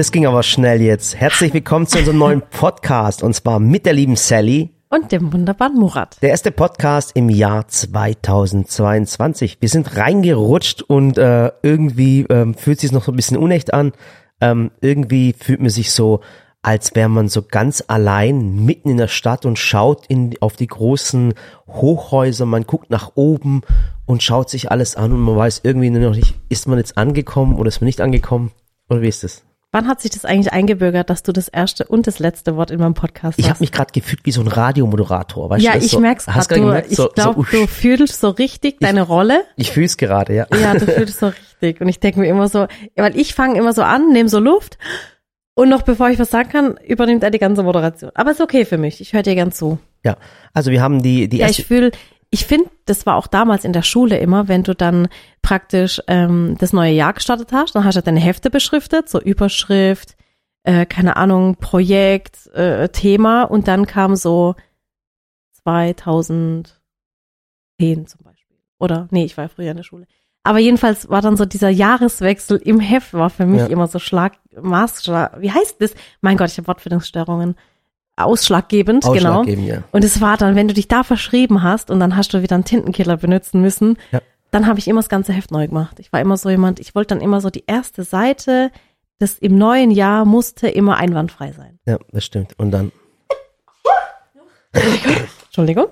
Das ging aber schnell jetzt. Herzlich willkommen zu unserem neuen Podcast und zwar mit der lieben Sally. Und dem wunderbaren Murat. Der erste Podcast im Jahr 2022. Wir sind reingerutscht und äh, irgendwie ähm, fühlt sich noch so ein bisschen unecht an. Ähm, irgendwie fühlt man sich so, als wäre man so ganz allein mitten in der Stadt und schaut in, auf die großen Hochhäuser. Man guckt nach oben und schaut sich alles an und man weiß irgendwie nur noch nicht, ist man jetzt angekommen oder ist man nicht angekommen? Oder wie ist das? Wann hat sich das eigentlich eingebürgert, dass du das erste und das letzte Wort in meinem Podcast Ich hast? habe mich gerade gefühlt wie so ein Radiomoderator. Weißt ja, du, ich so, merk's grad Du, gemerkt, ich so, glaube, so, du fühlst so richtig deine Rolle. Ich fühl's gerade, ja. Ja, du fühlst so richtig. Und ich denke mir immer so, weil ich fange immer so an, nehme so Luft und noch bevor ich was sagen kann, übernimmt er die ganze Moderation. Aber ist okay für mich. Ich höre dir gern zu. Ja, also wir haben die, die Ja, erste, ich fühle, ich finde, das war auch damals in der Schule immer, wenn du dann praktisch ähm, das neue Jahr gestartet hast, dann hast du deine Hefte beschriftet, so Überschrift, äh, keine Ahnung, Projekt, äh, Thema und dann kam so 2010 zum Beispiel. Oder, nee, ich war ja früher in der Schule. Aber jedenfalls war dann so dieser Jahreswechsel im Heft war für mich Ja. immer so Schlag, Maßschlag, wie heißt das? Mein Gott, ich habe Wortfindungsstörungen. Ausschlaggebend, genau. ausschlaggebend, ja. Und es war dann, wenn du dich da verschrieben hast und dann hast du wieder einen Tintenkiller benutzen müssen, Ja. dann habe ich immer das ganze Heft neu gemacht. Ich war immer so jemand, ich wollte dann immer so die erste Seite, das im neuen Jahr musste immer einwandfrei sein. Ja, das stimmt. Und dann, Entschuldigung.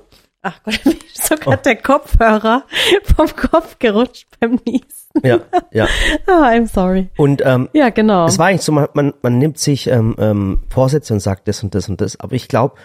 Ach Gott, mir ist sogar Oh. der Kopfhörer vom Kopf gerutscht beim Niesen. ja, ja. Ah, I'm sorry. Und ähm, Ja, genau. es war eigentlich so, man, man, man nimmt sich ähm, ähm, Vorsätze und sagt das und das und das. Aber ich glaube,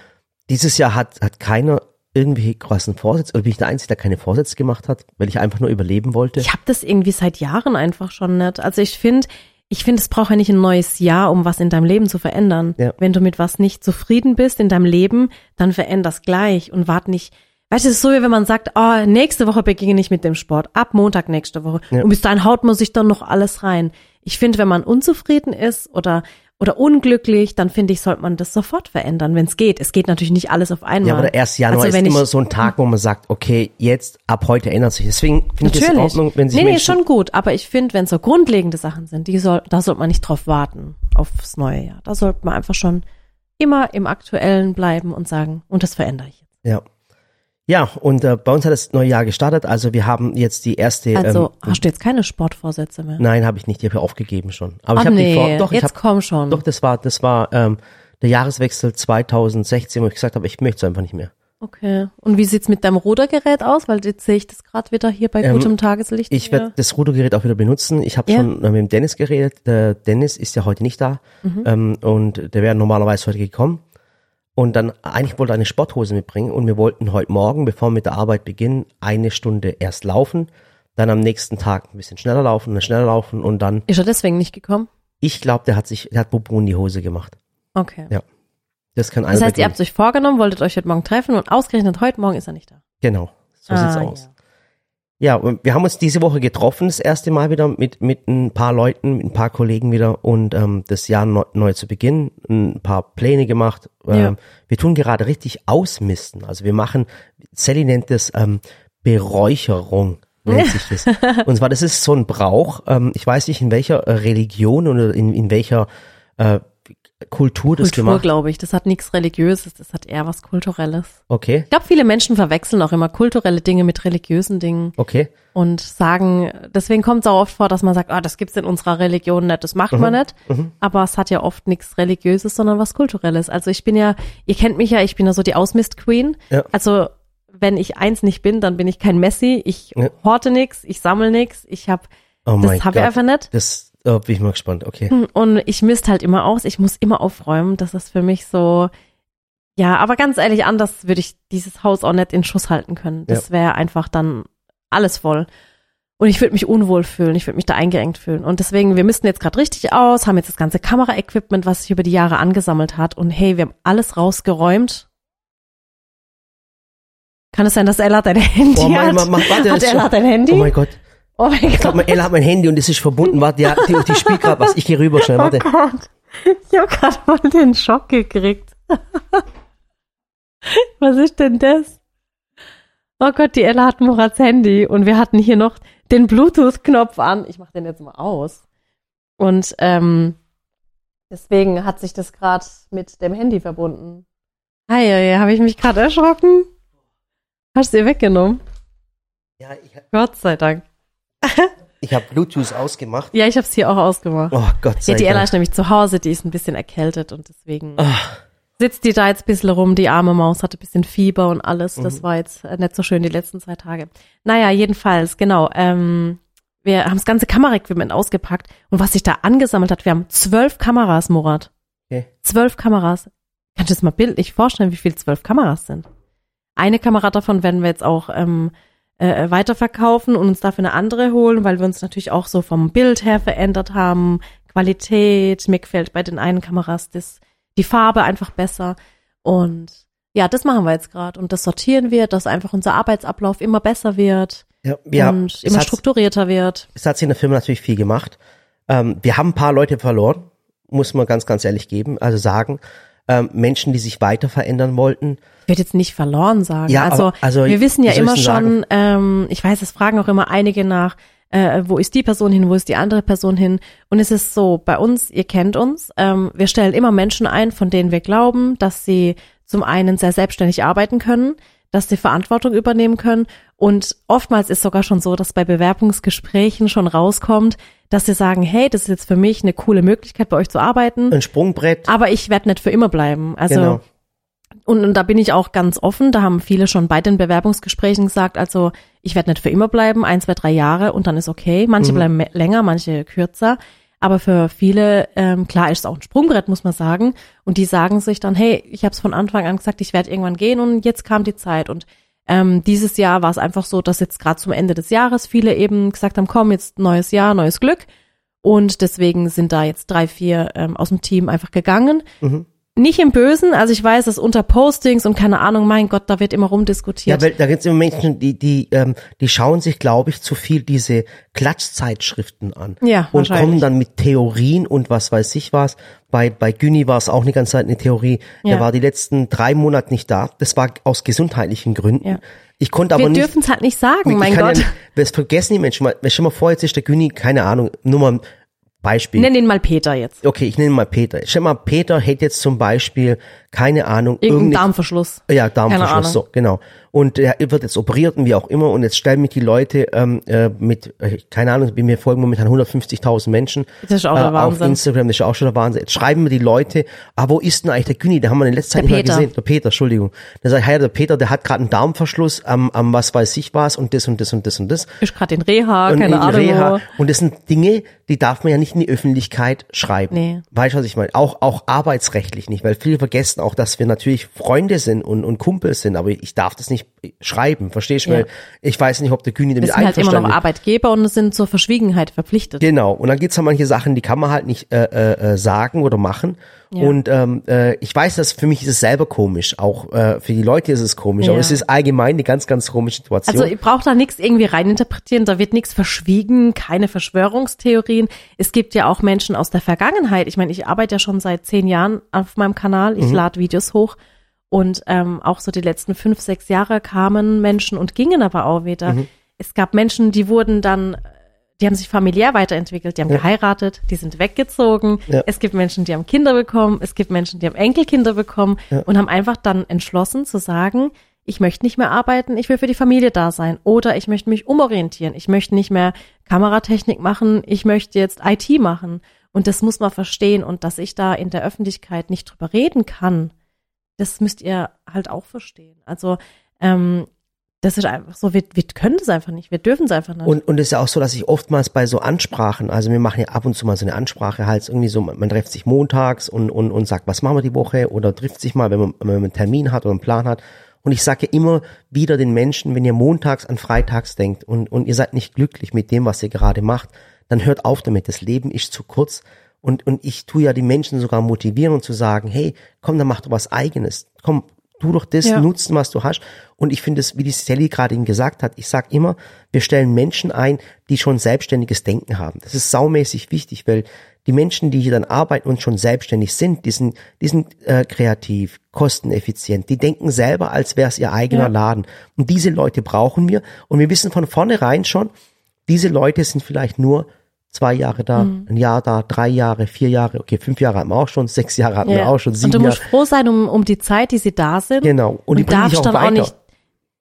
dieses Jahr hat, hat keiner irgendwelche krassen Vorsätze, oder bin ich der Einzige, der keine Vorsätze gemacht hat, weil ich einfach nur überleben wollte? Ich habe das irgendwie seit Jahren einfach schon nicht. Also ich finde, ich finde, es braucht ja nicht ein neues Jahr, um was in deinem Leben zu verändern. Ja. Wenn du mit was nicht zufrieden bist in deinem Leben, dann veränder's gleich und wart nicht. Weißt du, es ist so, wie wenn man sagt, oh, nächste Woche beginne ich mit dem Sport, ab Montag nächste Woche. Ja. Und bis dahin haut man sich dann noch alles rein. Ich finde, wenn man unzufrieden ist oder oder unglücklich, dann finde ich, sollte man das sofort verändern, wenn es geht. Es geht natürlich nicht alles auf einmal. Ja, aber der 1. Januar Also ist immer so ein Tag, wo man sagt, okay, jetzt, ab heute ändert sich. Deswegen finde ich es in. Ordnung, wenn sich nee, nee, schon gut. Aber ich finde, wenn so grundlegende Sachen sind, die soll, da sollte man nicht drauf warten aufs neue Jahr. Da sollte man einfach schon immer im Aktuellen bleiben und sagen, und das verändere ich jetzt. Ja. Ja, und äh, bei uns hat das neue Jahr gestartet. Also wir haben jetzt die erste. Also ähm, hast du jetzt keine Sportvorsätze mehr? nein, habe ich nicht. Die habe ich aufgegeben schon. Aber Ach ich habe die nee, vor. Doch, ich jetzt habe. komm schon. Doch, das war, das war ähm, der Jahreswechsel 2016, wo ich gesagt habe, ich möchte es einfach nicht mehr. Okay. Und wie sieht's mit deinem Rudergerät aus? Weil jetzt sehe ich das gerade wieder hier bei Ähm, gutem Tageslicht. Ich werde das Rudergerät auch wieder benutzen. Ich habe Ja. schon mit dem Dennis geredet. Der Dennis ist ja heute nicht da Mhm. ähm, und der wäre normalerweise heute gekommen. Und dann eigentlich wollte er eine Sporthose mitbringen und wir wollten heute Morgen, bevor wir mit der Arbeit beginnen, eine Stunde erst laufen, dann am nächsten Tag ein bisschen schneller laufen, dann schneller laufen und dann, Ist er deswegen nicht gekommen? ich glaube, der hat sich, der hat Bobo in die Hose gemacht. Okay. Ja. Das kann Das heißt, ihr habt euch vorgenommen, wolltet euch heute Morgen treffen und ausgerechnet heute Morgen ist er nicht da. Genau, so Ah, sieht's aus. Ja, und wir haben uns diese Woche getroffen, das erste Mal wieder mit, mit ein paar Leuten, mit ein paar Kollegen wieder und ähm, das Jahr neu, neu zu beginnen, ein paar Pläne gemacht. Ähm, Ja. Wir tun gerade richtig ausmisten. Also wir machen, Sally nennt das ähm, Beräucherung, nennt sich das. Und zwar, das ist so ein Brauch, ähm, ich weiß nicht in welcher Religion oder in, in welcher äh, Kultur das Kultur, glaube ich. Das hat nichts Religiöses, das hat eher was Kulturelles. Okay, Ich glaube, viele Menschen verwechseln auch immer kulturelle Dinge mit religiösen Dingen okay. und sagen, deswegen kommt es auch oft vor, dass man sagt, ah, das gibt's in unserer Religion nicht, das macht Mhm. man nicht. Aber es hat ja oft nichts Religiöses, sondern was Kulturelles. Also ich bin ja, ihr kennt mich ja, ich bin ja so die Ausmist-Queen. Ja. Also wenn ich eins nicht bin, dann bin ich kein Messi. Ich Ja. horte nix, ich sammle nix, ich hab, Oh das habe ich einfach nicht. Das oh, bin ich mal gespannt, okay. Und ich misst halt immer aus, ich muss immer aufräumen. Das ist für mich so, ja, aber ganz ehrlich, anders würde ich dieses Haus auch nicht in Schuss halten können. Das wäre einfach dann alles voll. Und ich würde mich unwohl fühlen, ich würde mich da eingeengt fühlen. Und deswegen, wir missten jetzt gerade richtig aus, haben jetzt das ganze Kameraequipment, was sich über die Jahre angesammelt hat. Und hey, wir haben alles rausgeräumt. Kann es sein, dass Ella dein Handy Oh mein, hat? mach, mach, warte, hat Ella schon- dein Handy? Oh mein Gott. Oh mein Ich glaube, Ella hat mein Handy und es ist verbunden. Warte, ja, die, die spielt gerade was. Ich gehe rüber schnell, warte. Oh Gott. Ich habe gerade mal den Schock gekriegt. Was ist denn das? Oh Gott, die Ella hat Murats Handy und wir hatten hier noch den Bluetooth-Knopf an. Ich mache den jetzt mal aus. Und ähm, Deswegen hat sich das gerade mit dem Handy verbunden. Hi, ja, habe ich mich gerade erschrocken? Hast du ihr weggenommen? Ja, ich, Gott sei Dank. Ich habe Bluetooth ausgemacht. Ja, ich habe es hier auch ausgemacht. Oh Gott sei Ja, die Ella Dank. ist nämlich zu Hause, die ist ein bisschen erkältet und deswegen Ach, sitzt die da jetzt ein bisschen rum. Die arme Maus hatte ein bisschen Fieber und alles. Das Mhm. war jetzt äh, nicht so schön die letzten zwei Tage. Naja, jedenfalls, genau. Ähm, wir haben das ganze Kameraequipment ausgepackt und was sich da angesammelt hat, wir haben zwölf Kameras, Murat. Okay. Zwölf Kameras. Kannst du dir das mal bildlich vorstellen, wie viel zwölf Kameras sind? Eine Kamera davon werden wir jetzt auch ähm, äh, weiterverkaufen und uns dafür eine andere holen, weil wir uns natürlich auch so vom Bild her verändert haben. Qualität, mir gefällt bei den einen Kameras das, die Farbe einfach besser. Und ja, das machen wir jetzt gerade. Und das sortieren wir, dass einfach unser Arbeitsablauf immer besser wird ja, ja, und immer strukturierter wird. es hat sich in der Firma natürlich viel gemacht. Ähm, wir haben ein paar Leute verloren, muss man ganz, ganz ehrlich geben, also sagen. Ähm, Menschen, die sich weiter verändern wollten. Ich würde jetzt nicht verloren sagen. Ja, also, aber- also, wir wissen ja immer schon, ähm, ich weiß, es fragen auch immer einige nach, äh, wo ist die Person hin, wo ist die andere Person hin. Und es ist so, bei uns, ihr kennt uns, ähm, wir stellen immer Menschen ein, von denen wir glauben, dass sie zum einen sehr selbstständig arbeiten können, dass sie Verantwortung übernehmen können. Und oftmals ist sogar schon so, dass bei Bewerbungsgesprächen schon rauskommt, dass sie sagen, hey, das ist jetzt für mich eine coole Möglichkeit, bei euch zu arbeiten, Ein Sprungbrett. aber ich werde nicht für immer bleiben. Also genau. und, und da bin ich auch ganz offen. Da haben viele schon bei den Bewerbungsgesprächen gesagt, also ich werde nicht für immer bleiben, ein, zwei, drei Jahre und dann ist okay. Manche Mhm. bleiben länger, manche kürzer. Aber für viele, ähm, klar ist es auch ein Sprungbrett, muss man sagen. Und die sagen sich dann, hey, ich habe es von Anfang an gesagt, ich werde irgendwann gehen und jetzt kam die Zeit. Und ähm, dieses Jahr war es einfach so, dass jetzt gerade zum Ende des Jahres viele eben gesagt haben, komm, jetzt neues Jahr, neues Glück. Und deswegen sind da jetzt drei, vier ähm, aus dem Team einfach gegangen. Mhm. Nicht im Bösen, also ich weiß, dass unter Postings und keine Ahnung, mein Gott, da wird immer Ja, rumdiskutiert. weil da gibt es immer Menschen, die, die, ähm, die schauen sich, glaube ich, zu viel diese Klatschzeitschriften an. Ja, Und kommen dann mit Theorien und was weiß ich was. Bei, bei Günni war es auch eine ganze Zeit eine Theorie. Ja. Der war die letzten drei Monate nicht da. Das war aus gesundheitlichen Gründen. Ja. Ich konnte Wir aber nicht. dürfen es halt nicht sagen, mein Gott. Ja, nicht- das vergessen die Menschen mal. Stell dir mal vor, jetzt ist der Günni, keine Ahnung, nur mal Beispiel. Nenn ihn mal Peter jetzt. Okay, ich nenne mal Peter. Stell dir mal, Peter hätte jetzt zum Beispiel, keine Ahnung, Irgendein irgendeine Darmverschluss. ja. Darmverschluss, so, genau. Und er wird jetzt operiert und wie auch immer. Und jetzt stellen mich die Leute ähm, äh, mit, äh, keine Ahnung, mir folgen momentan 150.000 Menschen Das ist auch der äh, auf Wahnsinn. Instagram, das ist auch schon der Wahnsinn. Jetzt schreiben mir die Leute, ah, wo ist denn eigentlich der Günni? Den haben wir in letzter Zeit nicht gesehen. Der Peter, Entschuldigung. Da sag ich, hey, der Peter, der hat gerade einen Darmverschluss am, am was weiß ich was und das und das und das und das. Ist gerade in Reha, Und keine in Ahnung. Reha. Und das sind Dinge, die darf man ja nicht in die Öffentlichkeit schreiben. Nee. Weißt du, was ich meine? Auch, auch arbeitsrechtlich nicht, weil viele vergessen auch, dass wir natürlich Freunde sind und, und Kumpels sind, aber ich darf das nicht schreiben, verstehst du? Ja. Weil ich weiß nicht, ob der Güni damit sind halt immer noch einverstanden ist. Arbeitgeber und sind zur Verschwiegenheit verpflichtet. Genau, und dann gibt's ja manche Sachen, die kann man halt nicht äh, äh, äh, sagen oder machen. Ja. Und ähm, äh, ich weiß, dass für mich ist es selber komisch, auch äh, für die Leute ist es komisch, aber Ja. es ist allgemein eine ganz, ganz komische Situation. Also ich brauche da nichts irgendwie reininterpretieren, da wird nichts verschwiegen, keine Verschwörungstheorien. Es gibt ja auch Menschen aus der Vergangenheit. Ich meine, ich arbeite ja schon seit zehn Jahren auf meinem Kanal, ich lade Videos hoch und ähm, auch so die letzten fünf, sechs Jahre kamen Menschen und gingen aber auch wieder. Es gab Menschen, die wurden dann, die haben sich familiär weiterentwickelt, die haben geheiratet, die sind weggezogen. Ja. Es gibt Menschen, die haben Kinder bekommen, es gibt Menschen, die haben Enkelkinder bekommen und haben einfach dann entschlossen zu sagen, ich möchte nicht mehr arbeiten, ich will für die Familie da sein oder ich möchte mich umorientieren, ich möchte nicht mehr Kameratechnik machen, ich möchte jetzt IT machen und das muss man verstehen und dass ich da in der Öffentlichkeit nicht drüber reden kann, das müsst ihr halt auch verstehen. Also ähm, das ist einfach so, wir, wir können das einfach nicht, wir dürfen es einfach nicht. Und, und es ist ja auch so, dass ich oftmals bei so Ansprachen, also wir machen ja ab und zu mal so eine Ansprache, halt irgendwie so, man, trifft sich montags und, und, und sagt, was machen wir die Woche oder trifft sich mal, wenn man, wenn man einen Termin hat oder einen Plan hat. Und ich sage immer wieder den Menschen, wenn ihr montags an freitags denkt und, und ihr seid nicht glücklich mit dem, was ihr gerade macht, dann hört auf damit. Das Leben ist zu kurz. Und, und ich tue ja die Menschen sogar motivieren und zu sagen, hey, komm, dann mach doch was eigenes. Komm, tu doch das Ja. nutzen, was du hast. Und ich finde es, wie die Sally gerade eben gesagt hat, ich sag immer, wir stellen Menschen ein, die schon selbstständiges Denken haben. Das ist saumäßig wichtig, weil die Menschen, die hier dann arbeiten und schon selbstständig sind, die sind, die sind äh, kreativ, kosteneffizient, die denken selber, als wäre es ihr eigener Ja. Laden. Und diese Leute brauchen wir. Und wir wissen von vornherein schon, diese Leute sind vielleicht nur zwei Jahre da, Mhm. ein Jahr da, drei Jahre, vier Jahre, okay, fünf Jahre hatten wir auch schon, sechs Jahre hatten wir Ja. auch schon, sieben Und du musst Jahre. froh sein um, um die Zeit, die sie da sind. Genau. Und, die Und bringen dich auch dann auch weiter. nicht.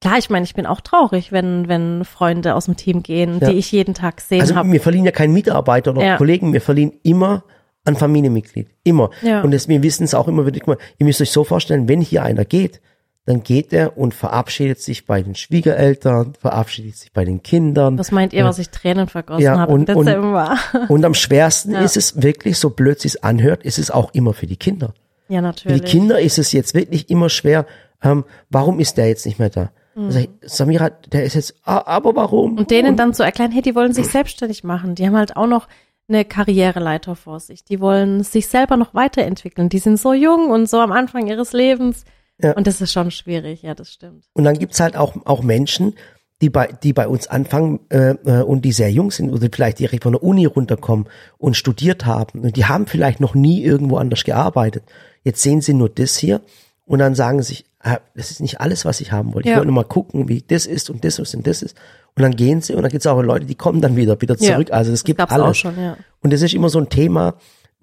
Klar, ich meine, ich bin auch traurig, wenn, wenn Freunde aus dem Team gehen, Ja. die ich jeden Tag sehen also habe. wir verlieren ja keinen Mitarbeiter oder Ja. Kollegen, wir verlieren immer ein Familienmitglied. Immer. Ja. Und das, wir wissen es auch immer wieder, ihr müsst euch so vorstellen, wenn hier einer geht, dann geht er und verabschiedet sich bei den Schwiegereltern, verabschiedet sich bei den Kindern. Was meint ihr, was ich Tränen vergossen Ja, habe und- im und- Dezember? Und am schwersten Ja. ist es wirklich, so blöd es sich anhört, ist es auch immer für die Kinder. ja, Für natürlich. die Kinder ist es jetzt wirklich immer schwer, ähm, warum ist der jetzt nicht mehr da? Also, hey, Samira, der ist jetzt, ah, aber warum? Mhm. Und denen dann zu erklären, hey, die wollen sich selbstständig machen. Die haben halt auch noch eine Karriereleiter vor sich. Die wollen sich selber noch weiterentwickeln. Die sind so jung und so am Anfang ihres Lebens. Ja. Und das ist schon schwierig, ja, das stimmt. Und dann gibt's halt auch, auch Menschen, die bei, die bei uns anfangen äh, äh, und die sehr jung sind oder vielleicht direkt von der Uni runterkommen und studiert haben. Und die haben vielleicht noch nie irgendwo anders gearbeitet. Jetzt sehen sie nur das hier und dann sagen sie sich, ah, das ist nicht alles, was ich haben wollte. Ich Ja. wollte nur mal gucken, wie das ist und das ist und das ist. Und dann gehen sie und dann gibt's auch Leute, die kommen dann wieder, wieder Ja. zurück. Also es gibt alles. schon, ja. Und das ist immer so ein Thema,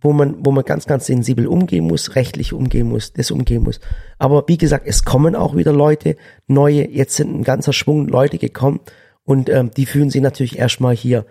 wo man, wo man ganz, ganz sensibel umgehen muss, rechtlich umgehen muss, das umgehen muss. Aber wie gesagt, es kommen auch wieder Leute, neue, jetzt sind ein ganzer Schwung Leute gekommen und ähm, die fühlen sich natürlich erstmal hier,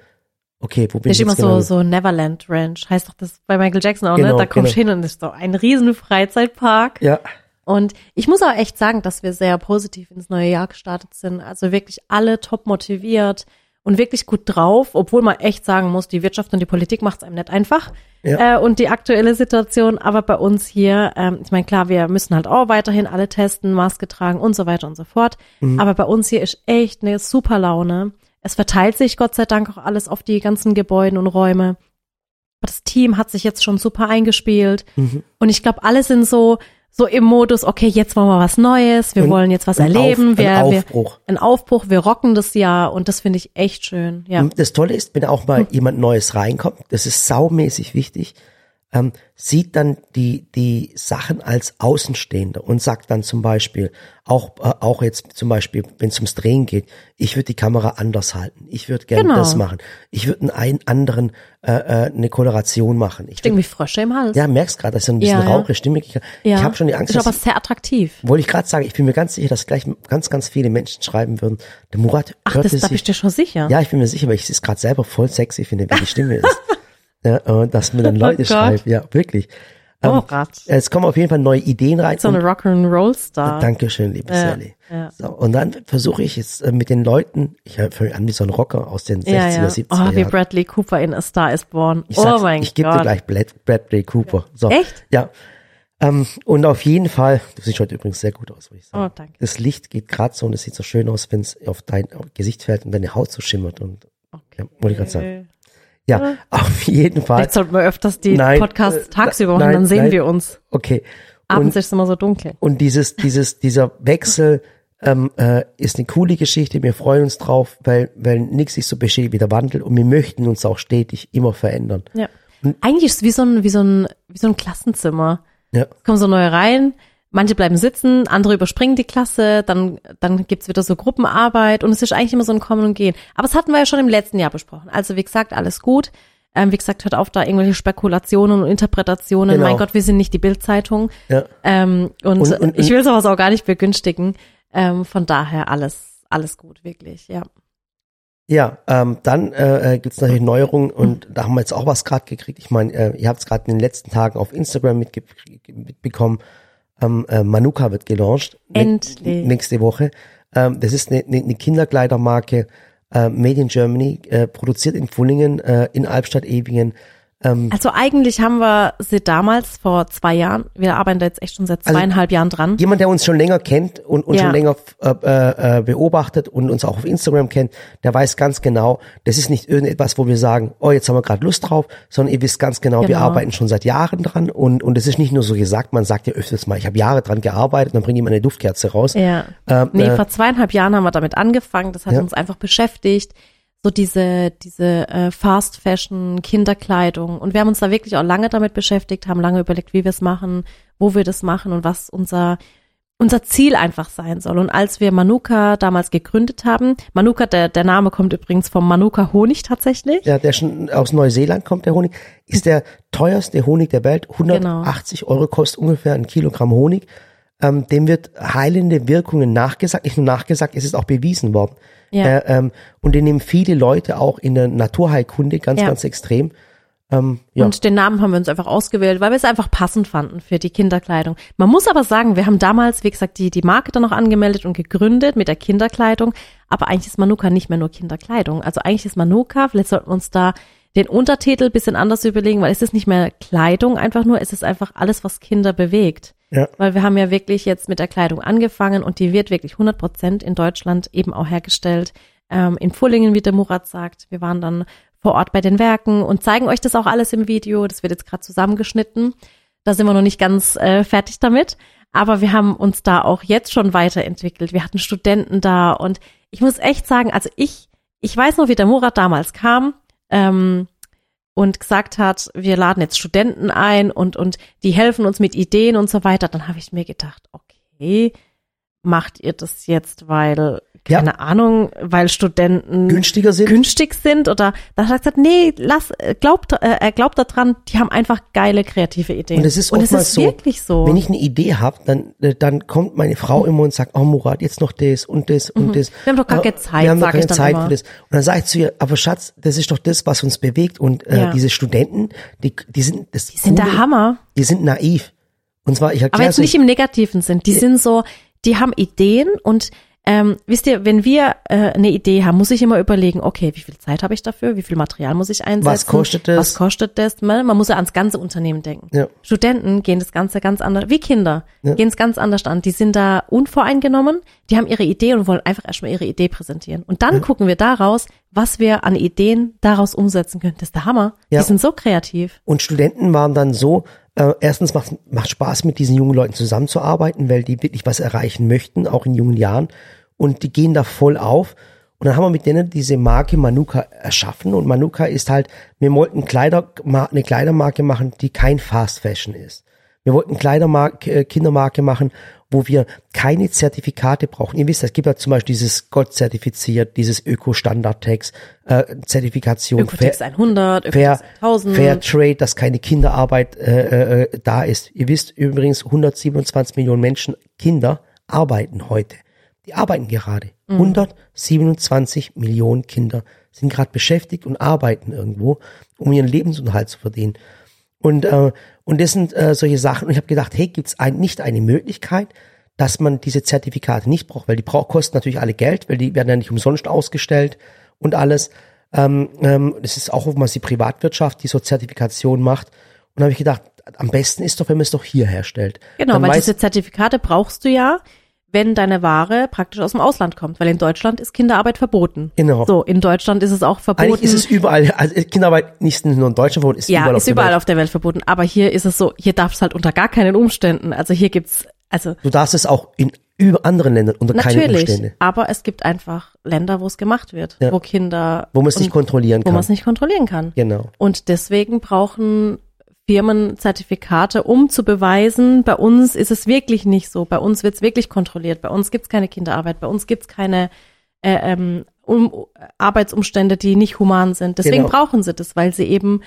okay, wo bin Das ich ist jetzt immer genau? so, so Neverland Ranch. Heißt doch das bei Michael Jackson auch, Genau, ne? Da kommst du genau. hin und ist so ein riesen Freizeitpark. Ja, Und ich muss auch echt sagen, dass wir sehr positiv ins neue Jahr gestartet sind. Also wirklich alle top motiviert und wirklich gut drauf, obwohl man echt sagen muss, die Wirtschaft und die Politik macht es einem nicht einfach. Ja. Äh, und die aktuelle Situation, aber bei uns hier, ähm, ich meine, klar, wir müssen halt auch weiterhin alle testen, Maske tragen und so weiter und so fort. Mhm. Aber bei uns hier ist echt eine super Laune. Es verteilt sich Gott sei Dank auch alles auf die ganzen Gebäude und Räume. Das Team hat sich jetzt schon super eingespielt. Mhm. Und ich glaube, alle sind so, so im Modus, okay, jetzt wollen wir was Neues, wir Und wollen jetzt was ein erleben, Auf- wir, ein wir, Aufbruch. ein Aufbruch, wir rocken das Jahr und das finde ich echt schön. Ja. Und das Tolle ist, wenn auch mal Hm. jemand Neues reinkommt, das ist saumäßig wichtig, ähm, sieht dann die, die Sachen als Außenstehender und sagt dann zum Beispiel, auch, äh, auch jetzt zum Beispiel, wenn es ums Drehen geht, ich würde die Kamera anders halten, ich würde gerne Genau. das machen, ich würde einen, anderen äh, äh, eine Koloration machen. Ich würd, Irgendwie Frösche im Hals. ja, merkst gerade, dass ich so ein bisschen Ja, rauche Stimme. Ich, ja. ich habe schon die Angst, Ist dass aber ich, sehr attraktiv. wollte ich gerade sagen, ich bin mir ganz sicher, dass gleich ganz, ganz viele Menschen schreiben würden, der Murat Ach, hört das, da bist sich du dir schon sicher. ja, ich bin mir sicher, weil ich es gerade selber voll sexy finde, wie die Stimme ist. Ja, und dass mir dann Leute Oh Gott. schreiben. Ja, wirklich. Ähm, Oh Gott. Es kommen auf jeden Fall neue Ideen rein. So eine Rock'n'Roll-Star. Dankeschön, liebe Ja, Sally. ja. So, und dann versuche ich jetzt äh, mit den Leuten, ich höre an wie so ein Rocker aus den 60er, Ja, ja. 70er Oh, wie Jahren. Bradley Cooper in A Star is Born. Ich, oh mein ich gebe dir Gott. gleich Brad, Bradley Cooper. So. Echt? Ja. Ähm, und auf jeden Fall, du siehst heute übrigens sehr gut aus, würde ich sagen. Oh, danke. Das Licht geht gerade so und es sieht so schön aus, wenn es auf dein Gesicht fällt und deine Haut so schimmert und Okay. ja, wollte ich gerade sagen. Ja, auf jeden Fall. Vielleicht sollten wir öfters die Nein, Podcasts äh, tagsüber machen, nein, dann sehen nein. wir uns. Okay. Abends Und, ist es immer so dunkel. und dieses, dieses, dieser Wechsel ähm, äh, ist eine coole Geschichte. Wir freuen uns drauf, weil, weil nichts sich so besteht wie der Wandel und wir möchten uns auch stetig immer verändern. Ja. Eigentlich ist es wie so ein, wie so ein, wie so ein Klassenzimmer. Ja. kommen so neue rein, manche bleiben sitzen, andere überspringen die Klasse, dann, dann gibt's wieder so Gruppenarbeit und es ist eigentlich immer so ein Kommen und Gehen. Aber das hatten wir ja schon im letzten Jahr besprochen. Also wie gesagt, alles gut. Ähm, wie gesagt, hört auf da irgendwelche Spekulationen und Interpretationen. Genau. Mein Gott, wir sind nicht die Bildzeitung. Ja. Ähm, und, Und- und- ich will sowas auch gar nicht begünstigen. Ähm, von daher alles, alles gut, wirklich, ja. Ja, ähm, dann äh, äh, gibt's natürlich Neuerungen und da haben wir jetzt auch was gerade gekriegt. Ich meine, äh, ihr habt es gerade in den letzten Tagen auf Instagram mitbekommen. Ähm, äh, Manuka wird gelauncht. ne- Endlich. Nächste Woche. Ähm, das ist eine, eine, eine Kinderkleidermarke, äh, Made in Germany, äh, produziert in Fullingen, äh, in Albstadt-Ebingen. Ähm, Also eigentlich haben wir sie damals vor zwei Jahren, wir arbeiten da jetzt echt schon seit Also zweieinhalb Jahren dran. jemand, der uns schon länger kennt und, und Ja. schon länger äh, äh, beobachtet und uns auch auf Instagram kennt, der weiß ganz genau, das ist nicht irgendetwas, wo wir sagen, oh, jetzt haben wir gerade Lust drauf, sondern ihr wisst ganz genau, wir Genau. arbeiten schon seit Jahren dran und und es ist nicht nur so gesagt, man sagt ja öfters mal, ich habe Jahre dran gearbeitet, dann bringt jemand eine Duftkerze raus. Ja. Ähm, nee, äh, vor zweieinhalb Jahren haben wir damit angefangen. Das hat Ja. uns einfach beschäftigt. So diese, diese äh, Fast Fashion, Kinderkleidung. Und wir haben uns da wirklich auch lange damit beschäftigt, haben lange überlegt, wie wir es machen, wo wir das machen und was unser unser Ziel einfach sein soll. Und als wir Manuka damals gegründet haben, Manuka, der, der Name kommt übrigens vom Manuka Honig tatsächlich. Ja, der schon aus Neuseeland kommt, der Honig, ist der teuerste Honig der Welt. 180 genau. Euro kostet ungefähr ein Kilogramm Honig. Ähm, dem wird heilende Wirkungen nachgesagt, nicht nur nachgesagt, es ist auch bewiesen worden. Ja. Äh, ähm, und den nehmen viele Leute auch in der Naturheilkunde ganz, ja. ganz extrem. Ähm, ja. Und den Namen haben wir uns einfach ausgewählt, weil wir es einfach passend fanden für die Kinderkleidung. Man muss aber sagen, wir haben damals, wie gesagt, die, die Marke dann noch angemeldet und gegründet mit der Kinderkleidung. Aber eigentlich ist Manuka nicht mehr nur Kinderkleidung. Also eigentlich ist Manuka, vielleicht sollten wir uns da den Untertitel bisschen anders überlegen, weil es ist nicht mehr Kleidung einfach nur, es ist einfach alles, was Kinder bewegt. Ja. Weil wir haben ja wirklich jetzt mit der Kleidung angefangen und die wird wirklich 100 Prozent in Deutschland eben auch hergestellt. Ähm, in Pullingen, wie der Murat sagt. Wir waren dann vor Ort bei den Werken und zeigen euch das auch alles im Video. Das wird jetzt gerade zusammengeschnitten. Da sind wir noch nicht ganz äh, fertig damit. Aber wir haben uns da auch jetzt schon weiterentwickelt. Wir hatten Studenten da und ich muss echt sagen, also ich, ich weiß noch, wie der Murat damals kam ähm, und gesagt hat, wir laden jetzt Studenten ein und, und die helfen uns mit Ideen und so weiter. Dann habe ich mir gedacht, okay, macht ihr das jetzt, weil keine ja. Ahnung, weil Studenten günstiger sind, günstig sind oder da hat er gesagt, nee, lass, glaubt, äh, er glaubt daran, die haben einfach geile kreative Ideen. Und es ist, und es ist so, wirklich so. Wenn ich eine Idee habe, dann, äh, dann kommt meine Frau immer und sagt, oh Murat, jetzt noch das und das und mhm. das. Wir haben doch gar keine Zeit, wir haben doch keine Zeit immer. für das. Und dann sage ich zu ihr, aber Schatz, das ist doch das, was uns bewegt und äh, ja. diese Studenten, die, die sind, das die sind Coole, der Hammer. Die sind naiv. Und zwar, ich Aber jetzt nicht im negativen Sinn. Die sind so, die haben Ideen und ähm, wisst ihr, wenn wir äh, eine Idee haben, muss ich immer überlegen, okay, wie viel Zeit habe ich dafür, wie viel Material muss ich einsetzen? Was kostet das? Was kostet das? Man, man muss ja ans ganze Unternehmen denken. Ja. Studenten gehen das Ganze ganz anders, wie Kinder, ja. gehen es ganz anders an. Die sind da unvoreingenommen, die haben ihre Idee und wollen einfach erstmal ihre Idee präsentieren. Und dann ja. gucken wir daraus, was wir an Ideen daraus umsetzen können. Das ist der Hammer. Ja. Die sind so kreativ. Und Studenten waren dann so, äh, erstens macht, macht Spaß, mit diesen jungen Leuten zusammenzuarbeiten, weil die wirklich was erreichen möchten, auch in jungen Jahren und die gehen da voll auf. Und dann haben wir mit denen diese Marke Manuka erschaffen und Manuka ist halt, wir wollten Kleider, eine Kleidermarke machen, die kein Fast Fashion ist. Wir wollten Kleidermarke, äh, Kindermarke machen, wo wir keine Zertifikate brauchen. Ihr wisst, es gibt ja zum Beispiel dieses Gott zertifiziert, dieses Öko-Standard-Tags, äh, Zertifikation. Ökotex 100, Ökotex 1000. Fair Trade, dass keine Kinderarbeit äh, äh, da ist. Ihr wisst übrigens, 127 Millionen Menschen, Kinder, arbeiten heute. Die arbeiten gerade. Mhm. 127 Millionen Kinder sind gerade beschäftigt und arbeiten irgendwo, um ihren Lebensunterhalt zu verdienen. Und, äh, und das sind äh, solche Sachen. Und ich habe gedacht, hey, gibt es ein, nicht eine Möglichkeit, dass man diese Zertifikate nicht braucht, weil die brauch, kosten natürlich alle Geld, weil die werden ja nicht umsonst ausgestellt und alles. Ähm, ähm, das ist auch oftmals die Privatwirtschaft, die so Zertifikation macht. Und habe ich gedacht, am besten ist doch, wenn man es doch hier herstellt. Genau, Dann weil diese Zertifikate brauchst du ja, wenn deine Ware praktisch aus dem Ausland kommt, weil in Deutschland ist Kinderarbeit verboten. Genau. So, in Deutschland ist es auch verboten. Eigentlich ist es überall, also Kinderarbeit nicht nur in Deutschland verboten, ist ja, überall, ist auf, überall der auf der Welt verboten. Aber hier ist es so, hier darf es halt unter gar keinen Umständen. Also hier gibt's, also. Du darfst es auch in über anderen Ländern unter Natürlich, keinen Umständen. aber es gibt einfach Länder, wo es gemacht wird, ja. wo Kinder. Wo man es nicht kontrollieren kann. Wo man es nicht kontrollieren kann. Genau. Und deswegen brauchen Firmenzertifikate, um zu beweisen, bei uns ist es wirklich nicht so. Bei uns wird es wirklich kontrolliert. Bei uns gibt es keine Kinderarbeit. Bei uns gibt es keine äh, ähm, um, Arbeitsumstände, die nicht human sind. Deswegen genau. brauchen sie das, weil sie eben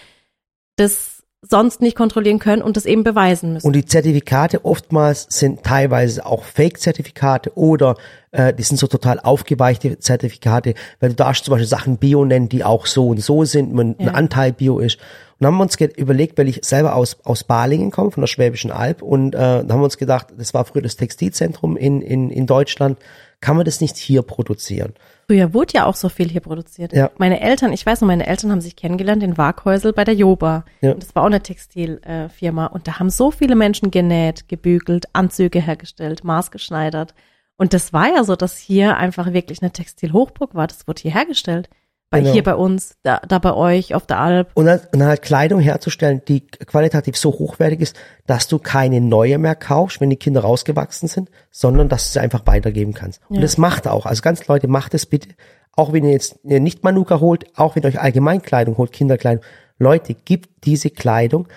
das sonst nicht kontrollieren können und das eben beweisen müssen. Und die Zertifikate oftmals sind teilweise auch Fake-Zertifikate oder äh, die sind so total aufgeweichte Zertifikate, weil du darfst zum Beispiel Sachen Bio nennen, die auch so und so sind, wenn ja. ein Anteil Bio ist. Und haben wir uns überlegt, weil ich selber aus, aus Balingen komme, von der Schwäbischen Alb, und äh, dann haben wir uns gedacht, das war früher das Textilzentrum in, in, in Deutschland, kann man das nicht hier produzieren? Früher wurde ja auch so viel hier produziert. Ja. Meine Eltern, ich weiß noch, meine Eltern haben sich kennengelernt in Waghäusel bei der Joba. Ja. Und das war auch eine Textilfirma. und da haben so viele Menschen genäht, gebügelt, Anzüge hergestellt, maßgeschneidert. Und das war ja so, dass hier einfach wirklich eine Textilhochburg war. Das wurde hier hergestellt. Bei, genau. Hier bei uns, da, da bei euch auf der Alp. Und dann, und dann halt Kleidung herzustellen, die qualitativ so hochwertig ist, dass du keine neue mehr kaufst, wenn die Kinder rausgewachsen sind, sondern dass du sie einfach weitergeben kannst. Ja. Und das macht auch. Also ganz Leute, macht es bitte. Auch wenn ihr jetzt nicht Manuka holt, auch wenn ihr euch allgemein Kleidung holt, Kinderkleidung. Leute, gibt diese Kleidung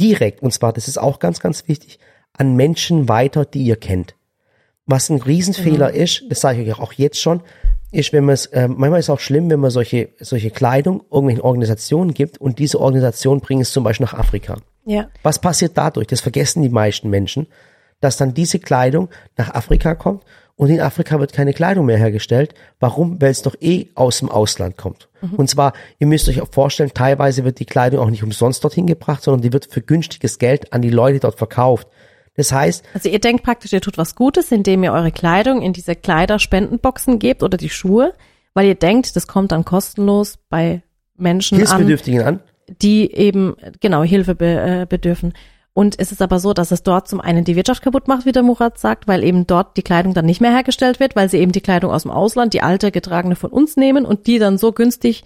direkt, und zwar, das ist auch ganz, ganz wichtig, an Menschen weiter, die ihr kennt. was ein Riesenfehler Genau. ist, das sage ich euch auch jetzt schon, ist, wenn man es, äh, manchmal ist es auch schlimm, wenn man solche, solche Kleidung irgendwelchen Organisationen gibt und diese Organisationen bringen es zum Beispiel nach Afrika. Ja. Was passiert dadurch? Das vergessen die meisten Menschen, dass dann diese Kleidung nach Afrika kommt und in Afrika wird keine Kleidung mehr hergestellt. Warum? Weil es doch eh aus dem Ausland kommt. Und zwar, ihr müsst euch auch vorstellen, teilweise wird die Kleidung auch nicht umsonst dorthin gebracht, sondern die wird für günstiges Geld an die Leute dort verkauft. Das heißt, Also ihr denkt praktisch, ihr tut was Gutes, indem ihr eure Kleidung in diese Kleiderspendenboxen gebt oder die Schuhe, weil ihr denkt, das kommt dann kostenlos bei Menschen an, Hilfsbedürftigen an. die eben genau Hilfe be, äh, bedürfen. Und es ist aber so, dass es dort zum einen die Wirtschaft kaputt macht, wie der Murat sagt, weil eben dort die Kleidung dann nicht mehr hergestellt wird, weil sie eben die Kleidung aus dem Ausland, die alte getragene von uns nehmen und die dann so günstig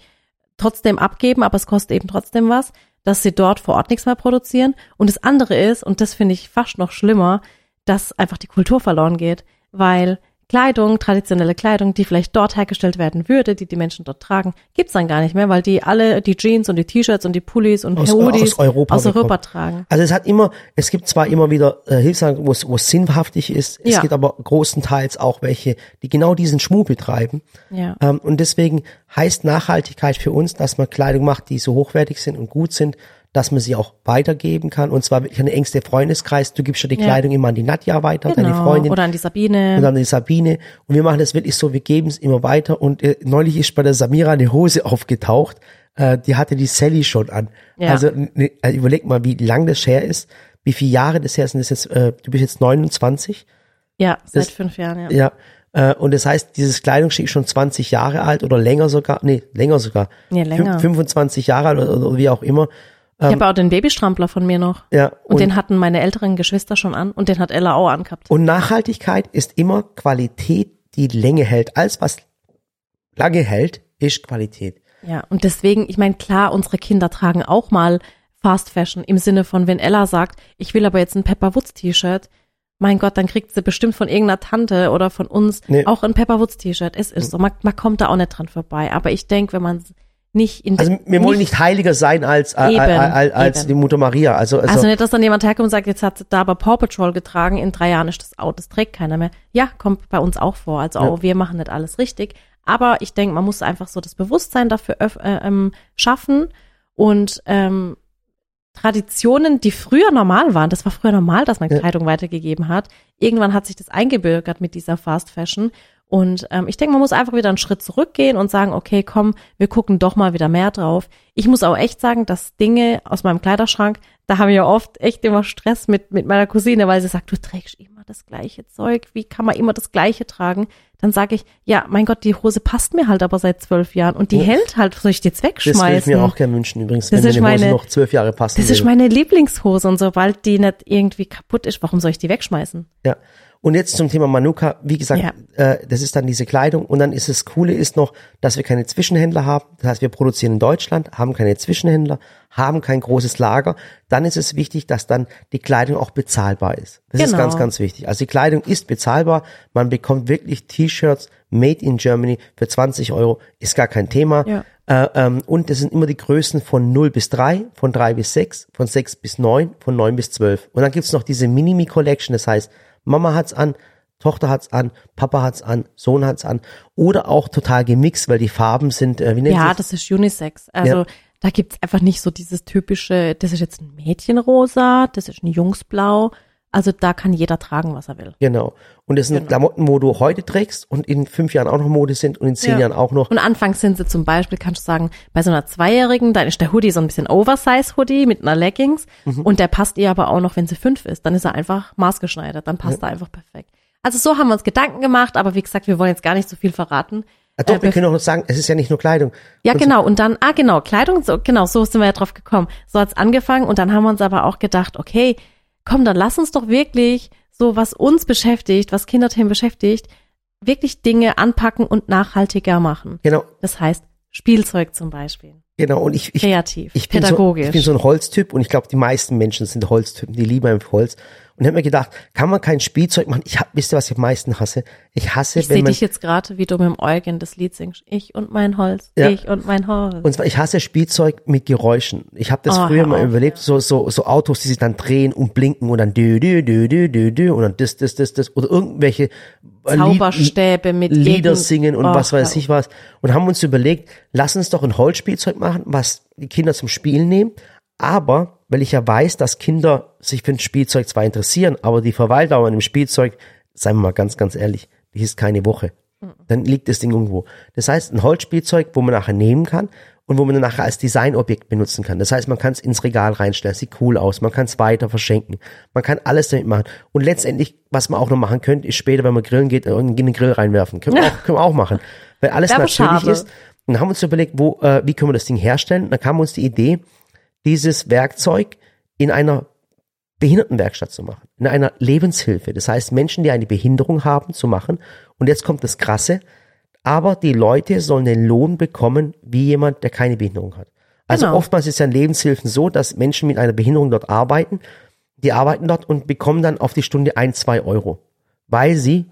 trotzdem abgeben, aber es kostet eben trotzdem was, dass sie dort vor Ort nichts mehr produzieren. Und das andere ist, und das finde ich fast noch schlimmer, dass einfach die Kultur verloren geht, weil Kleidung, traditionelle Kleidung, die vielleicht dort hergestellt werden würde, die die Menschen dort tragen, gibt's dann gar nicht mehr, weil die alle die Jeans und die T-Shirts und die Pullis und Aus- Hoodies aus Europa aus Europa tragen. Also es hat immer, es gibt zwar immer wieder äh, Hilfsangebote, wo es, wo es sinnhaftig ist, es Ja. gibt aber großenteils auch welche, die genau diesen Schmuh betreiben. Ja. Ähm, und deswegen heißt Nachhaltigkeit für uns, dass man Kleidung macht, die so hochwertig sind und gut sind, dass man sie auch weitergeben kann. Und zwar wirklich an den engsten Freundeskreis. Du gibst ja die Ja. Kleidung immer an die Nadja weiter, an die Genau. Freundin Oder an die Sabine. und an die Sabine. Und wir machen das wirklich so, wir geben es immer weiter. Und äh, neulich ist bei der Samira eine Hose aufgetaucht, äh, die hatte die Sally schon an. Ja. Also, ne, also überleg mal, wie lang das her ist, wie viele Jahre das her ist. Und das jetzt, äh, du bist jetzt 29. ja, seit das- fünf Jahren, ja. Ja. Äh, und das heißt, dieses Kleidungsstück ist schon 20 Jahre alt oder länger sogar, nee, länger sogar. Nee, länger. Fün- 25 Jahre alt oder, oder wie auch immer. Ich habe auch den Babystrampler von mir noch. Ja. Und, den hatten meine älteren Geschwister schon an und den hat Ella auch angehabt. Und Nachhaltigkeit ist immer Qualität, die Länge hält. Alles, was lange hält, ist Qualität. Ja, und deswegen, ich meine, klar, unsere Kinder tragen auch mal Fast Fashion im Sinne von, wenn Ella sagt, ich will aber jetzt ein Pepper Woods T-Shirt, mein Gott, dann kriegt sie bestimmt von irgendeiner Tante oder von uns Nee. auch ein Pepper Woods T-Shirt. Es ist so, man, man kommt da auch nicht dran vorbei. Aber ich denke, wenn man nicht in Also wir wollen nicht heiliger sein als, äh, Eben, als, als eben. die Mutter Maria. Also, also, Also nicht, dass dann jemand herkommt und sagt, jetzt hat sie da aber Paw Patrol getragen, in drei Jahren ist das out, das trägt keiner mehr. Ja, kommt bei uns auch vor. Also auch wir machen nicht alles richtig. Aber ich denke, man muss einfach so das Bewusstsein dafür äh, ähm, schaffen und ähm, Traditionen, die früher normal waren, das war früher normal, dass man Ja. Kleidung weitergegeben hat. Irgendwann hat sich das eingebürgert mit dieser Fast Fashion. Und ähm, ich denke, man muss einfach wieder einen Schritt zurückgehen und sagen, okay, komm, wir gucken doch mal wieder mehr drauf. Ich muss auch echt sagen, dass Dinge aus meinem Kleiderschrank, da habe ich ja oft echt immer Stress mit, mit meiner Cousine, weil sie sagt, du trägst immer das gleiche Zeug, wie kann man immer das gleiche tragen? Dann sage ich, ja, mein Gott, die Hose passt mir halt aber seit zwölf Jahren und die Ja. hält halt, soll ich die jetzt das würde ich wegschmeißen? mir auch gerne wünschen übrigens, Das wenn ist mir eine Hose meine- noch zwölf Jahre passen Das ist würde. meine Lieblingshose und sobald die nicht irgendwie kaputt ist, warum soll ich die wegschmeißen? Ja. Und jetzt zum Thema Manuka. Wie gesagt, Ja. äh, das ist dann diese Kleidung. Und dann ist das Coole ist noch, dass wir keine Zwischenhändler haben. Das heißt, wir produzieren in Deutschland, haben keine Zwischenhändler, haben kein großes Lager. Dann ist es wichtig, dass dann die Kleidung auch bezahlbar ist. Das ist Genau. ganz, ganz wichtig. Also die Kleidung ist bezahlbar. Man bekommt wirklich T-Shirts made in Germany für 20 Euro. Ist gar kein Thema. Ja. Äh, ähm, und das sind immer die Größen von 0 bis 3, von 3 bis 6, von 6 bis 9, von 9 bis 12. Und dann gibt's noch diese Minimi-Collection, das heißt, Mama hat's an, Tochter hat's an, Papa hat's an, Sohn hat's an. Oder auch total gemixt, weil die Farben sind, äh, wie nennt Ja, das ist Unisex. Also Ja. da gibt's einfach nicht so dieses typische, das ist jetzt ein Mädchenrosa, das ist ein Jungsblau. Also da kann jeder tragen, was er will. Genau. Und das sind Genau. Klamotten, wo du heute trägst und in fünf Jahren auch noch Mode sind und in zehn Ja. Jahren auch noch. Und anfangs sind sie zum Beispiel, kannst du sagen, bei so einer Zweijährigen, dann ist der Hoodie so ein bisschen Oversize-Hoodie mit einer Leggings Mhm. und der passt ihr aber auch noch, wenn sie fünf ist. Dann ist er einfach maßgeschneidert, dann passt er einfach perfekt. Also so haben wir uns Gedanken gemacht, aber wie gesagt, wir wollen jetzt gar nicht so viel verraten. Ah, doch, Äh, wir können auch noch sagen, es ist ja nicht nur Kleidung. Ja, Und genau. Und dann, ah, genau, Kleidung, so, genau, so sind wir ja drauf gekommen. So hat's angefangen und dann haben wir uns aber auch gedacht, okay, komm, dann lass uns doch wirklich so, was uns beschäftigt, was Kinderthemen beschäftigt, wirklich Dinge anpacken und nachhaltiger machen. Genau, Das heißt, Spielzeug zum Beispiel. genau. Und ich, ich, Kreativ, ich bin, so, ich bin so ein Holztyp und ich glaube, die meisten Menschen sind Holztypen, die lieben einfach Holz. Und hab mir gedacht, kann man kein Spielzeug machen? Ich hab, wisst ihr, was ich am meisten hasse? Ich hasse, Ich wenn sehe man, dich jetzt gerade, wie du mit dem Eugen das Lied singst. Ich und mein Holz, Ja. ich und mein Holz. und zwar, ich hasse Spielzeug mit Geräuschen. Ich habe das Oh, früher mal auf, überlebt, so, so, so Autos, die sich dann drehen und blinken und dann dü, dü, dü, dü, dü, dü, und dann das, das, das, das, oder irgendwelche Zauberstäbe mit Lieder singen und Oh, was weiß ich was. Und haben uns überlegt, lass uns doch ein Holzspielzeug machen, was die Kinder zum Spielen nehmen. Aber, weil ich ja weiß, dass Kinder sich für ein Spielzeug zwar interessieren, aber die Verweildauer an dem Spielzeug, seien wir mal ganz, ganz ehrlich, die ist keine Woche. Dann liegt das Ding irgendwo. Das heißt, ein Holzspielzeug, wo man nachher nehmen kann und wo man dann nachher als Designobjekt benutzen kann. Das heißt, man kann es ins Regal reinstellen, sieht cool aus, man kann es weiter verschenken, man kann alles damit machen. Und letztendlich, was man auch noch machen könnte, ist später, wenn man grillen geht, in den Grill reinwerfen. Können wir auch, können wir auch machen. Weil alles natürlich schade. ist. Und dann haben wir uns überlegt, wo, äh, wie können wir das Ding herstellen? Dann kam uns die Idee, dieses Werkzeug in einer Behindertenwerkstatt zu machen, in einer Lebenshilfe. Das heißt, Menschen, die eine Behinderung haben, zu machen. Und jetzt kommt das Krasse, aber die Leute sollen den Lohn bekommen, wie jemand, der keine Behinderung hat. Also Genau. oftmals ist ja in Lebenshilfen so, dass Menschen mit einer Behinderung dort arbeiten, die arbeiten dort und bekommen dann auf die Stunde ein, zwei Euro, weil sie,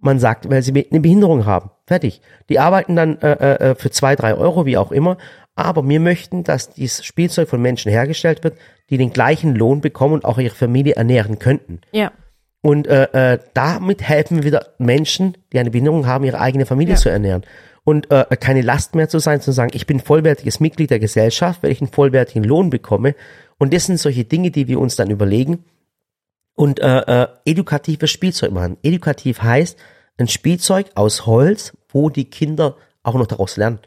man sagt, weil sie eine Behinderung haben. Fertig. Die arbeiten dann äh, äh, für zwei, drei Euro, wie auch immer. Aber wir möchten, dass dieses Spielzeug von Menschen hergestellt wird, die den gleichen Lohn bekommen und auch ihre Familie ernähren könnten. Ja. Und äh, äh, damit helfen wir wieder Menschen, die eine Behinderung haben, ihre eigene Familie Ja. zu ernähren. Und äh, keine Last mehr zu sein, zu sagen, ich bin vollwertiges Mitglied der Gesellschaft, weil ich einen vollwertigen Lohn bekomme. Und das sind solche Dinge, die wir uns dann überlegen und äh, äh, edukatives Spielzeug machen. Edukativ heißt ein Spielzeug aus Holz, wo die Kinder auch noch daraus lernen.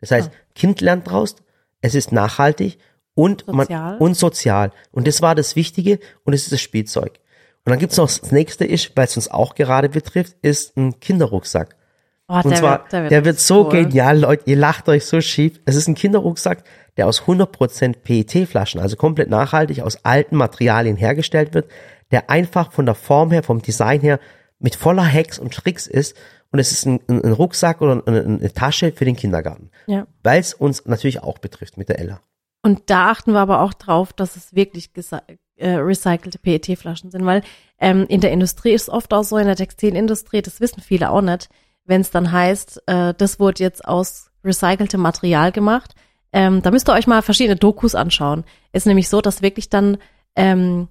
Das heißt, Kind lernt daraus, es ist nachhaltig und Sozial. Man, und sozial. Und das war das Wichtige und es ist das Spielzeug. Und dann gibt's noch das nächste ist, weil es uns auch gerade betrifft, ist ein Kinderrucksack. Oh, Und der zwar, wird, der wird, der wird so cool. genial, Leute, ihr lacht euch so schief. Es ist ein Kinderrucksack, der aus 100% PET-Flaschen, also komplett nachhaltig, aus alten Materialien hergestellt wird, der einfach von der Form her, vom Design her, mit voller Hacks und Tricks ist. Und es ist ein, ein, ein Rucksack oder eine, eine Tasche für den Kindergarten. Ja. Weil es uns natürlich auch betrifft mit der Ella. Und da achten wir aber auch drauf, dass es wirklich äh, recycelte PET-Flaschen sind, weil ähm, in der Industrie ist oft auch so, in der Textilindustrie, das wissen viele auch nicht, wenn es dann heißt, äh, das wurde jetzt aus recyceltem Material gemacht. Ähm, da müsst ihr euch mal verschiedene Dokus anschauen. Ist nämlich so, dass wirklich dann ähm,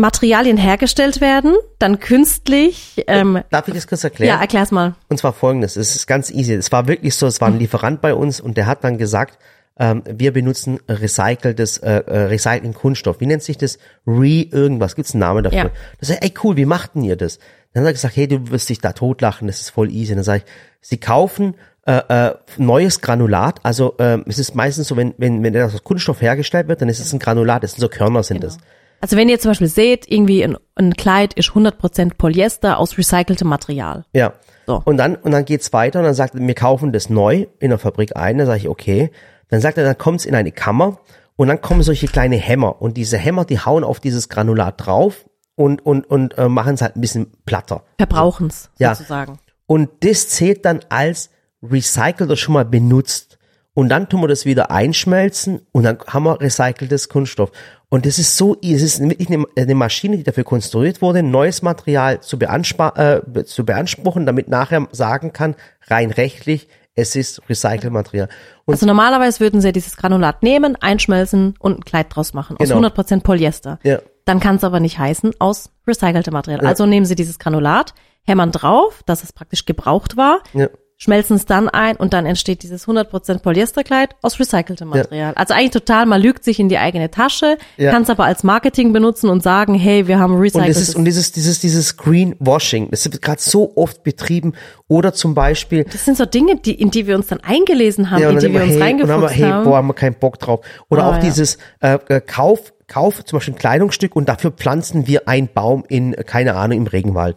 Materialien hergestellt werden, dann künstlich. Ähm, Darf ich das kurz erklären? ja, erklär's mal. Und zwar folgendes, es ist ganz easy. Es war wirklich so, es war ein Lieferant bei uns und der hat dann gesagt, ähm, wir benutzen recyceltes, äh, äh, recycelten Kunststoff. Wie nennt sich das? Re irgendwas. Gibt's einen Namen dafür? Ja. Das ist ey cool, wie macht denn ihr das? Dann hat er gesagt, hey, du wirst dich da totlachen, das ist voll easy. Und dann sage ich, sie kaufen äh, äh, neues Granulat. Also ähm, es ist meistens so, wenn, wenn, wenn das aus Kunststoff hergestellt wird, dann ist es ein Granulat, das sind so Körner sind das. Also wenn ihr zum Beispiel seht, irgendwie ein, ein Kleid ist 100% Polyester aus recyceltem Material. Ja. So. Und dann, und dann geht's weiter und dann sagt er, wir kaufen das neu in der Fabrik ein. Dann sage ich, okay. Dann sagt er, dann kommt's in eine Kammer und dann kommen solche kleine Hämmer. Und diese Hämmer, die hauen auf dieses Granulat drauf und, und, und äh, machen es halt ein bisschen platter. Verbrauchen's Ja. sozusagen. Und das zählt dann als recycelt oder schon mal benutzt. Und dann tun wir das wieder einschmelzen und dann haben wir recyceltes Kunststoff. Und das ist so, es ist wirklich eine, eine Maschine, die dafür konstruiert wurde, neues Material zu, äh, zu beanspruchen, damit nachher sagen kann, rein rechtlich, es ist Recycelmaterial. Und Also normalerweise würden sie dieses Granulat nehmen, einschmelzen und ein Kleid draus machen aus Genau. 100% Polyester. Ja. Dann kann es aber nicht heißen aus recyceltem Material. Also nehmen sie dieses Granulat, hämmern drauf, dass es praktisch gebraucht war, ja, schmelzen es dann ein und dann entsteht dieses 100% Polyesterkleid aus recyceltem Material. Also eigentlich total, man lügt sich in die eigene Tasche, Ja. kann es aber als Marketing benutzen und sagen, hey, wir haben Und das ist, und dieses, dieses, dieses Greenwashing, das wird gerade so oft betrieben. Oder zum Beispiel, das sind so Dinge, die, in die wir uns dann eingelesen haben, Ja, in die wir uns hey, und dann haben wir, reingefuchst hey, haben. boah, haben wir keinen Bock drauf. Oder Ah, auch ja. dieses äh, äh, Kauf, Kauf zum Beispiel ein Kleidungsstück und dafür pflanzen wir einen Baum in, keine Ahnung, im Regenwald.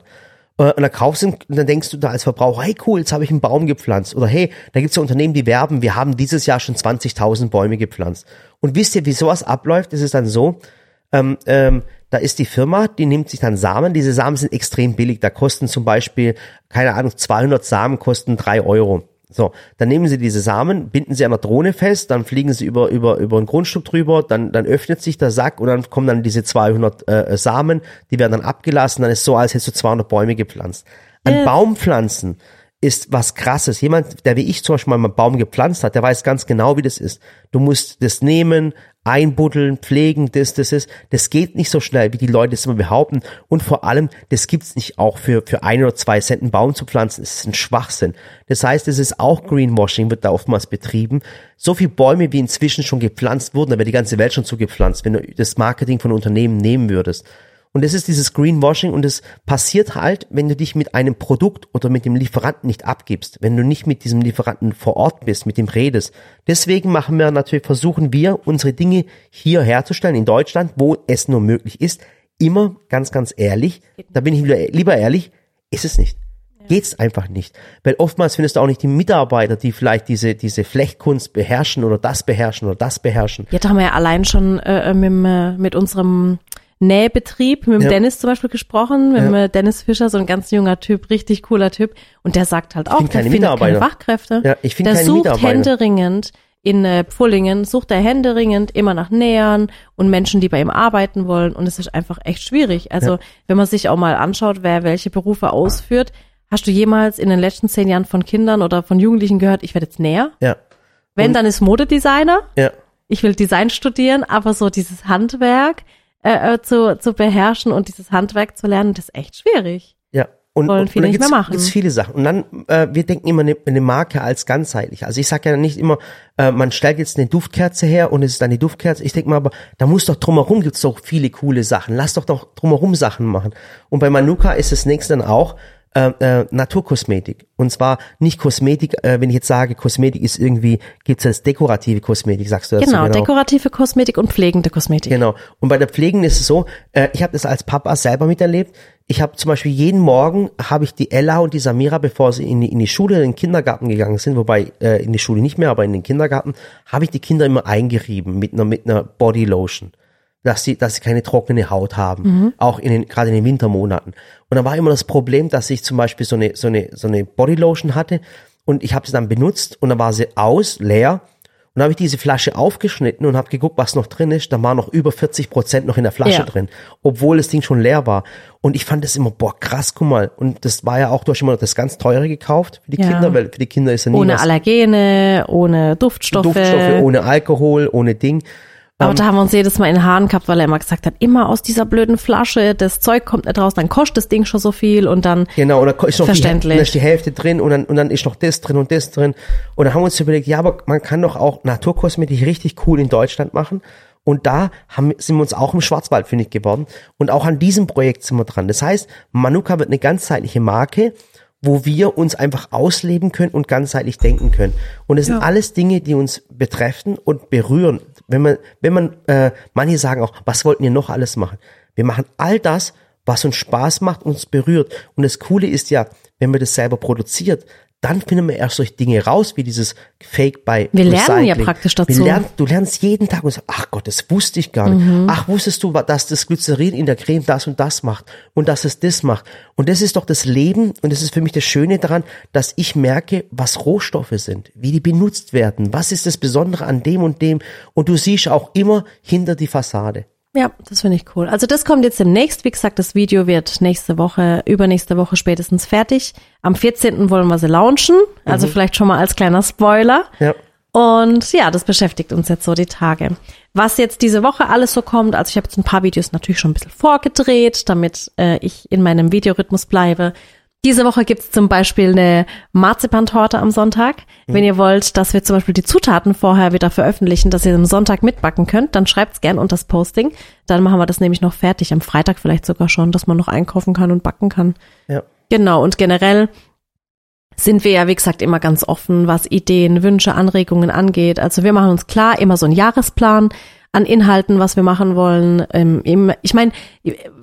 Äh, Und dann kaufst du, und dann denkst du da als Verbraucher, hey cool, jetzt habe ich einen Baum gepflanzt. Oder hey, da gibt's ja Unternehmen, die werben, wir haben dieses Jahr schon 20.000 Bäume gepflanzt. Und wisst ihr, wie sowas abläuft? Es ist dann so, ähm, ähm, da ist die Firma, die nimmt sich dann Samen. Diese Samen sind extrem billig. Da kosten zum Beispiel, keine Ahnung, 200 Samen kosten drei Euro. So, dann nehmen sie diese Samen, binden sie an der Drohne fest, dann fliegen sie über, über, über ein Grundstück drüber, dann, dann öffnet sich der Sack und dann kommen dann diese 200 äh, Samen, die werden dann abgelassen, dann ist so, als hättest du 200 Bäume gepflanzt. An Äh. Baumpflanzen ist was krasses. Jemand, der wie ich zum Beispiel mal einen Baum gepflanzt hat, der weiß ganz genau, wie das ist. Du musst das nehmen, einbuddeln, pflegen, das, das ist. Das geht nicht so schnell, wie die Leute es immer behaupten. Und vor allem, das gibt's nicht auch für, für ein oder zwei Cent einen Baum zu pflanzen. Das ist ein Schwachsinn. Das heißt, es ist auch Greenwashing, wird da oftmals betrieben. So viele Bäume, wie inzwischen schon gepflanzt wurden, da wäre die ganze Welt schon zugepflanzt, wenn du das Marketing von Unternehmen nehmen würdest. Und es ist dieses Greenwashing und es passiert halt, wenn du dich mit einem Produkt oder mit dem Lieferanten nicht abgibst, wenn du nicht mit diesem Lieferanten vor Ort bist, mit dem redest. Deswegen machen wir natürlich, versuchen wir, unsere Dinge hier herzustellen in Deutschland, wo es nur möglich ist. Immer ganz, ganz ehrlich, da bin ich lieber, ehrlich, ist es nicht. Geht's einfach nicht. Weil oftmals findest du auch nicht die Mitarbeiter, die vielleicht diese, diese Flechtkunst beherrschen oder das beherrschen oder das beherrschen. Jetzt haben wir ja allein schon äh, mit, dem, äh, mit unserem Nähbetrieb, mit dem Ja. Dennis zum Beispiel gesprochen, mit Ja. dem Dennis Fischer, so ein ganz junger Typ, richtig cooler Typ. Und der sagt halt auch, find der keine findet keine. Fachkräfte. Ja, ich find der keine sucht Mitarbeiter. händeringend in äh, Pfullingen, sucht er händeringend immer nach Nähern und Menschen, die bei ihm arbeiten wollen. Und es ist einfach echt schwierig. Also Ja. wenn man sich auch mal anschaut, wer welche Berufe ausführt, hast du jemals in den letzten zehn Jahren von Kindern oder von Jugendlichen gehört, ich werde jetzt Näher? Ja, Wenn, Und- dann ist Modedesigner ja. ich will Design studieren, aber so dieses Handwerk äh, äh, zu, zu beherrschen und dieses Handwerk zu lernen, das ist echt schwierig. Ja. Und, Wollen und, viele und da nicht mehr gibt's, machen. gibt's viele Sachen. Und dann, äh, wir denken immer eine, eine Marke als ganzheitlich. Also ich sage ja nicht immer, äh, man stellt jetzt eine Duftkerze her und es ist dann die Duftkerze. Ich denke mal, aber da muss doch drumherum gibt's doch viele coole Sachen. Lass doch doch drumherum Sachen machen. Und bei Manuka ist das nächste dann auch äh, äh, Naturkosmetik. Und zwar nicht Kosmetik, äh, wenn ich jetzt sage, Kosmetik ist irgendwie, gibt's als dekorative Kosmetik, sagst du dazu Genau, dekorative Kosmetik und pflegende Kosmetik. Genau. Und bei der Pflegen ist es so, äh, ich habe das als Papa selber miterlebt. Ich habe zum Beispiel jeden Morgen habe ich die Ella und die Samira, bevor sie in die, in die Schule, in den Kindergarten gegangen sind, wobei äh, in die Schule nicht mehr, aber in den Kindergarten, habe ich die Kinder immer eingerieben mit einer mit einer Body Lotion, dass sie dass sie keine trockene Haut haben, auch in den gerade in den Wintermonaten. Und da war immer das Problem, dass ich zum Beispiel so eine so eine so eine Body Lotion hatte und ich habe sie dann benutzt und dann war sie aus leer und habe ich diese Flasche aufgeschnitten und habe geguckt, was noch drin ist. Da war noch über 40 Prozent noch in der Flasche Ja. drin, obwohl das Ding schon leer war. Und ich fand das immer, boah, krass, guck mal. Und das war ja auch, du hast immer das ganz teure gekauft für die Ja. Kinder, weil für die Kinder ist ja nie Ohne Allergene, ohne Duftstoffe. Duftstoffe, ohne Alkohol, ohne Ding. Aber da haben wir uns jedes Mal in den Haaren gehabt, weil er immer gesagt hat, immer aus dieser blöden Flasche, das Zeug kommt nicht raus, dann kostet das Ding schon so viel und dann, Genau, und da ist noch die, Verständlich. da ist die Hälfte drin und dann, und dann ist noch das drin und das drin. Und dann haben wir uns überlegt, ja, aber man kann doch auch Naturkosmetik richtig cool in Deutschland machen. Und da haben, sind wir uns auch im Schwarzwald fündig geworden. Und auch an diesem Projekt sind wir dran. Das heißt, Manuka wird eine ganzheitliche Marke, wo wir uns einfach ausleben können und ganzheitlich denken können. Und es sind alles Dinge, die uns betreffen und berühren. Wenn man, wenn man, äh, manche sagen auch, was wollten ihr noch alles machen? Wir machen all das, was uns Spaß macht, uns berührt. Und das Coole ist ja, wenn man das selber produziert, dann finden wir erst solche Dinge raus, wie dieses Fake by Wir lernen ja Recycling. praktisch dazu. Lernen, du lernst jeden Tag und sagst, ach Gott, das wusste ich gar nicht. Ach, wusstest du, dass das Glycerin in der Creme das und das macht und dass es das macht. Und das ist doch das Leben und das ist für mich das Schöne daran, dass ich merke, was Rohstoffe sind, wie die benutzt werden, was ist das Besondere an dem und dem. Und du siehst auch immer hinter die Fassade. Ja, das finde ich cool. Also das kommt jetzt demnächst. Wie gesagt, das Video wird nächste Woche, übernächste Woche spätestens fertig. Am 14. wollen wir sie launchen. Also vielleicht schon mal als kleiner Spoiler. Ja. Und ja, das beschäftigt uns jetzt so die Tage. Was jetzt diese Woche alles so kommt, also ich habe jetzt ein paar Videos natürlich schon ein bisschen vorgedreht, damit äh, ich in meinem Videorhythmus bleibe. Diese Woche gibt's zum Beispiel eine Marzipantorte am Sonntag. Wenn ihr wollt, dass wir zum Beispiel die Zutaten vorher wieder veröffentlichen, dass ihr am Sonntag mitbacken könnt, dann schreibt's gern unter das Posting. Dann machen wir das nämlich noch fertig, am Freitag vielleicht sogar schon, dass man noch einkaufen kann und backen kann. Ja. Genau, und generell sind wir ja, wie gesagt, immer ganz offen, was Ideen, Wünsche, Anregungen angeht. Also wir machen uns klar immer so einen Jahresplan an Inhalten, was wir machen wollen. Ähm, Ich meine,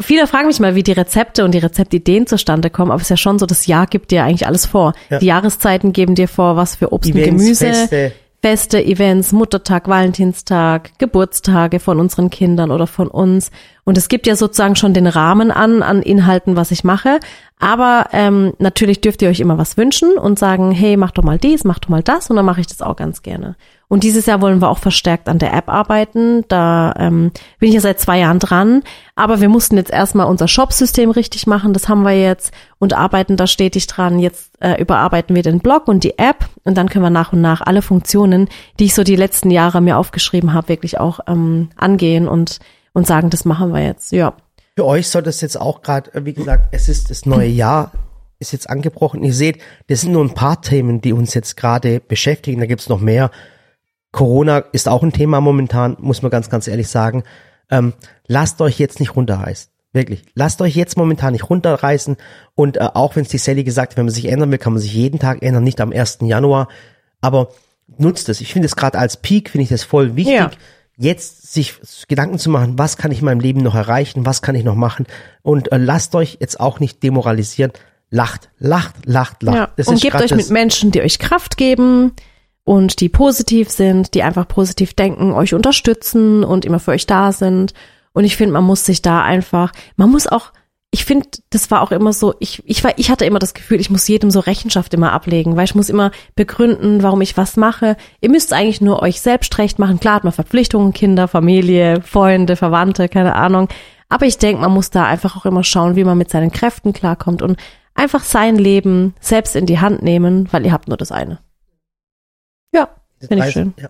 viele fragen mich mal, wie die Rezepte und die Rezeptideen zustande kommen, aber es ist ja schon so, das Jahr gibt dir eigentlich alles vor. Ja. Die Jahreszeiten geben dir vor, was für Obst und Events, Gemüse, Feste. Feste, Events, Muttertag, Valentinstag, Geburtstage von unseren Kindern oder von uns. Und es gibt ja sozusagen schon den Rahmen an, an Inhalten, was ich mache. Aber ähm, natürlich dürft ihr euch immer was wünschen und sagen, hey, mach doch mal dies, mach doch mal das und dann mache ich das auch ganz gerne. Und dieses Jahr wollen wir auch verstärkt an der App arbeiten. Da ähm, bin ich ja seit zwei Jahren dran. Aber wir mussten jetzt erstmal unser Shop-System richtig machen. Das haben wir jetzt und arbeiten da stetig dran. Jetzt äh, überarbeiten wir den Blog und die App und dann können wir nach und nach alle Funktionen, die ich so die letzten Jahre mir aufgeschrieben habe, wirklich auch ähm, angehen und und sagen, das machen wir jetzt. Ja. Für euch soll das jetzt auch gerade, äh, wie gesagt, es ist das neue Jahr, ist jetzt angebrochen. Ihr seht, das sind nur ein paar Themen, die uns jetzt gerade beschäftigen. Da gibt's noch mehr. Corona ist auch ein Thema momentan, muss man ganz, ganz ehrlich sagen. Ähm, lasst euch jetzt nicht runterreißen. Wirklich. Lasst euch jetzt momentan nicht runterreißen. Und äh, auch wenn es die Sally gesagt hat, wenn man sich ändern will, kann man sich jeden Tag ändern, nicht am 1. Januar. Aber nutzt es. Ich finde es gerade als Peak, finde ich das voll wichtig. Ja jetzt sich Gedanken zu machen, was kann ich in meinem Leben noch erreichen, was kann ich noch machen und äh, lasst euch jetzt auch nicht demoralisieren. Lacht, lacht, lacht, lacht. Ja, das und gebt euch mit Menschen, die euch Kraft geben und die positiv sind, die einfach positiv denken, euch unterstützen und immer für euch da sind. Und ich finde, man muss sich da einfach, man muss auch ich finde, das war auch immer so, ich, ich war, ich hatte immer das Gefühl, ich muss jedem so Rechenschaft immer ablegen, weil ich muss immer begründen, warum ich was mache. Ihr müsst eigentlich nur euch selbst recht machen. Klar hat man Verpflichtungen, Kinder, Familie, Freunde, Verwandte, keine Ahnung. Aber ich denke, man muss da einfach auch immer schauen, wie man mit seinen Kräften klarkommt und einfach sein Leben selbst in die Hand nehmen, weil ihr habt nur das eine. Ja, finde ich schön. Ja.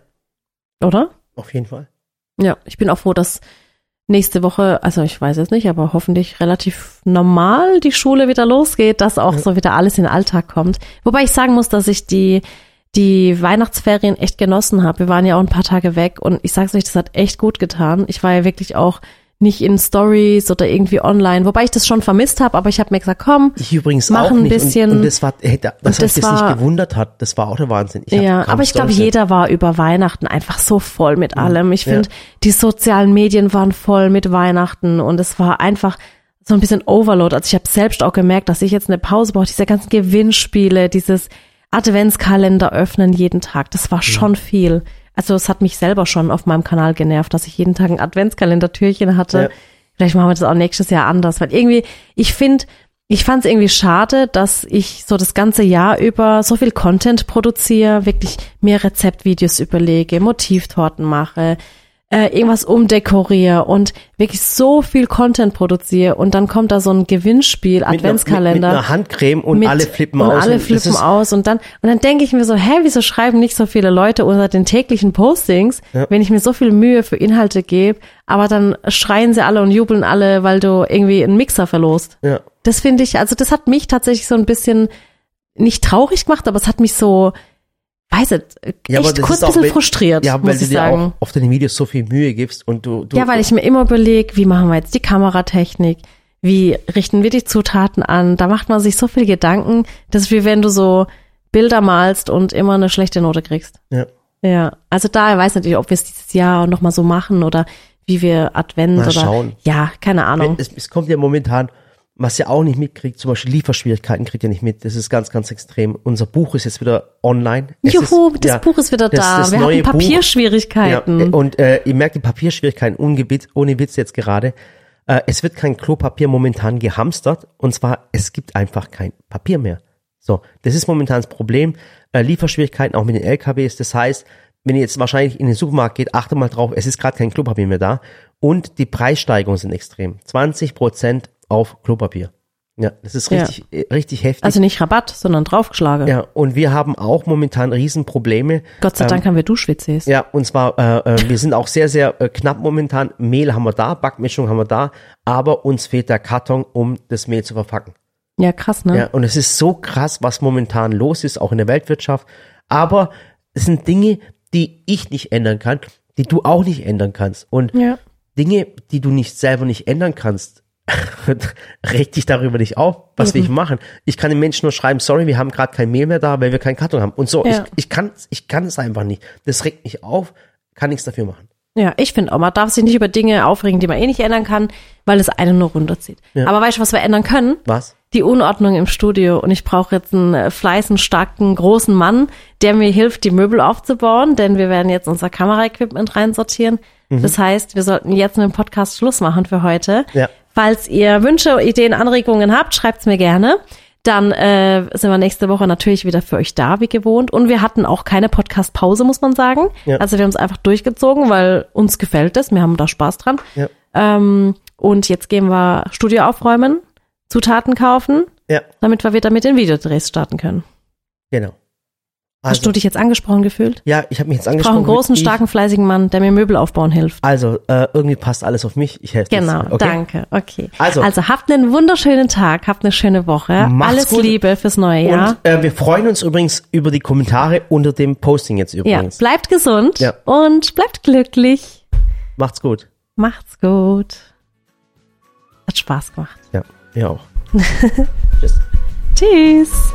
Oder? Auf jeden Fall. Ja, ich bin auch froh, dass nächste Woche, also ich weiß es nicht, aber hoffentlich relativ normal die Schule wieder losgeht, dass auch so wieder alles in den Alltag kommt. Wobei ich sagen muss, dass ich die die Weihnachtsferien echt genossen habe. Wir waren ja auch ein paar Tage weg und ich sag's euch, das hat echt gut getan. Ich war ja wirklich auch nicht in Stories oder irgendwie online, wobei ich das schon vermisst habe, aber ich habe mir gesagt, komm, ich übrigens mach auch ein nicht. bisschen. Und, und das war, hey, das, das, das war, nicht gewundert hat, das war auch der Wahnsinn. ja, aber ich glaube, jeder war über Weihnachten einfach so voll mit allem. Ich finde, ja. die sozialen Medien waren voll mit Weihnachten und es war einfach so ein bisschen Overload. Also ich habe selbst auch gemerkt, dass ich jetzt eine Pause brauche. Diese ganzen Gewinnspiele, dieses Adventskalender öffnen jeden Tag, das war schon viel. Also es hat mich selber schon auf meinem Kanal genervt, dass ich jeden Tag ein Adventskalender-Türchen hatte. Ja. Vielleicht machen wir das auch nächstes Jahr anders, weil irgendwie, ich finde, ich fand es irgendwie schade, dass ich so das ganze Jahr über so viel Content produziere, wirklich mehr Rezeptvideos überlege, Motivtorten mache, äh, irgendwas umdekoriere und wirklich so viel Content produziere und dann kommt da so ein Gewinnspiel, Adventskalender. Mit, mit, einer Handcreme und mit, alle flippen und aus. Alle flippen aus und dann, und dann denke ich mir so, hä, wieso schreiben nicht so viele Leute unter den täglichen Postings, ja. wenn ich mir so viel Mühe für Inhalte gebe, aber dann schreien sie alle und jubeln alle, weil du irgendwie einen Mixer verlost. Ja. Das finde ich, also das hat mich tatsächlich so ein bisschen nicht traurig gemacht, aber es hat mich so, weiß nicht, ja, echt kurz ein bisschen frustriert, ja, weil du dir sagen. auch auf deine Videos so viel Mühe gibst und du, du Ja, weil ich mir immer überlege, wie machen wir jetzt die Kameratechnik, wie richten wir die Zutaten an, da macht man sich so viel Gedanken, das ist wie wenn du so Bilder malst und immer eine schlechte Note kriegst. Ja. Ja, also da weiß natürlich, ob wir es dieses Jahr noch mal so machen oder wie wir Advent mal oder schauen. ja, keine Ahnung. Es, es kommt ja momentan was ihr auch nicht mitkriegt, zum Beispiel Lieferschwierigkeiten kriegt ihr nicht mit. Das ist ganz, ganz extrem. Unser Buch ist jetzt wieder online. Es Juhu, ist, das ja, Buch ist wieder das, da. Das Wir hatten Papierschwierigkeiten. Ja, und äh, ihr merkt die Papierschwierigkeiten ungebit, ohne Witz jetzt gerade. Äh, es wird kein Klopapier momentan gehamstert. Und zwar, es gibt einfach kein Papier mehr. So, das ist momentan das Problem. Äh, Lieferschwierigkeiten auch mit den LKWs. Das heißt, wenn ihr jetzt wahrscheinlich in den Supermarkt geht, achte mal drauf, es ist gerade kein Klopapier mehr da. Und die Preissteigerungen sind extrem. 20 Prozent auf Klopapier. Ja, das ist richtig, ja. Äh, richtig heftig. Also nicht Rabatt, sondern draufgeschlagen. Ja, und wir haben auch momentan Riesenprobleme. Gott sei Dank ähm, haben wir Duschwitzes. Ja, und zwar, äh, äh, wir sind auch sehr, sehr äh, knapp momentan. Mehl haben wir da, Backmischung haben wir da, aber uns fehlt der Karton, um das Mehl zu verpacken. Ja, krass, ne? Ja, und es ist so krass, was momentan los ist, auch in der Weltwirtschaft. Aber es sind Dinge, die ich nicht ändern kann, die du auch nicht ändern kannst. Und ja. Dinge, die du nicht selber nicht ändern kannst, reg dich darüber nicht auf. Was Eben. will ich machen? Ich kann den Menschen nur schreiben, sorry, wir haben gerade kein Mehl mehr da, weil wir keinen Karton haben. Und so, ja. ich, ich, kann, ich kann es einfach nicht. Das regt mich auf, kann nichts dafür machen. Ja, ich finde auch, man darf sich nicht über Dinge aufregen, die man eh nicht ändern kann, weil es einen nur runterzieht. Ja. Aber weißt du, was wir ändern können? Was? Die Unordnung im Studio. Und ich brauche jetzt einen äh, fleißen, starken, großen Mann, der mir hilft, die Möbel aufzubauen, denn wir werden jetzt unser Kameraequipment reinsortieren. Mhm. Das heißt, wir sollten jetzt mit dem Podcast Schluss machen für heute. Ja falls ihr Wünsche, Ideen, Anregungen habt, schreibt's mir gerne. Dann äh, sind wir nächste Woche natürlich wieder für euch da, wie gewohnt. Und wir hatten auch keine Podcast-Pause, muss man sagen. Ja. Also wir haben es einfach durchgezogen, weil uns gefällt es. Wir haben da Spaß dran. Ja. Ähm, und jetzt gehen wir Studio aufräumen, Zutaten kaufen, Ja, damit wir wieder mit den Videodrehs starten können. genau. Hast du dich jetzt angesprochen gefühlt? ja, ich habe mich jetzt Ich brauche angesprochen. einen großen, starken, fleißigen Mann, der mir Möbel aufbauen hilft. Also, äh, irgendwie passt alles auf mich. Ich helfe dir Genau. Okay? danke. Okay. Also- also habt einen wunderschönen Tag, habt eine schöne Woche. Alles gut. Liebe fürs neue Jahr. Und äh, wir freuen uns übrigens über die Kommentare unter dem Posting jetzt Ja, übrigens. bleibt gesund Ja. und bleibt glücklich. Macht's gut. Macht's gut. Hat Spaß gemacht. Ja, ihr auch. Tschüss. Tschüss.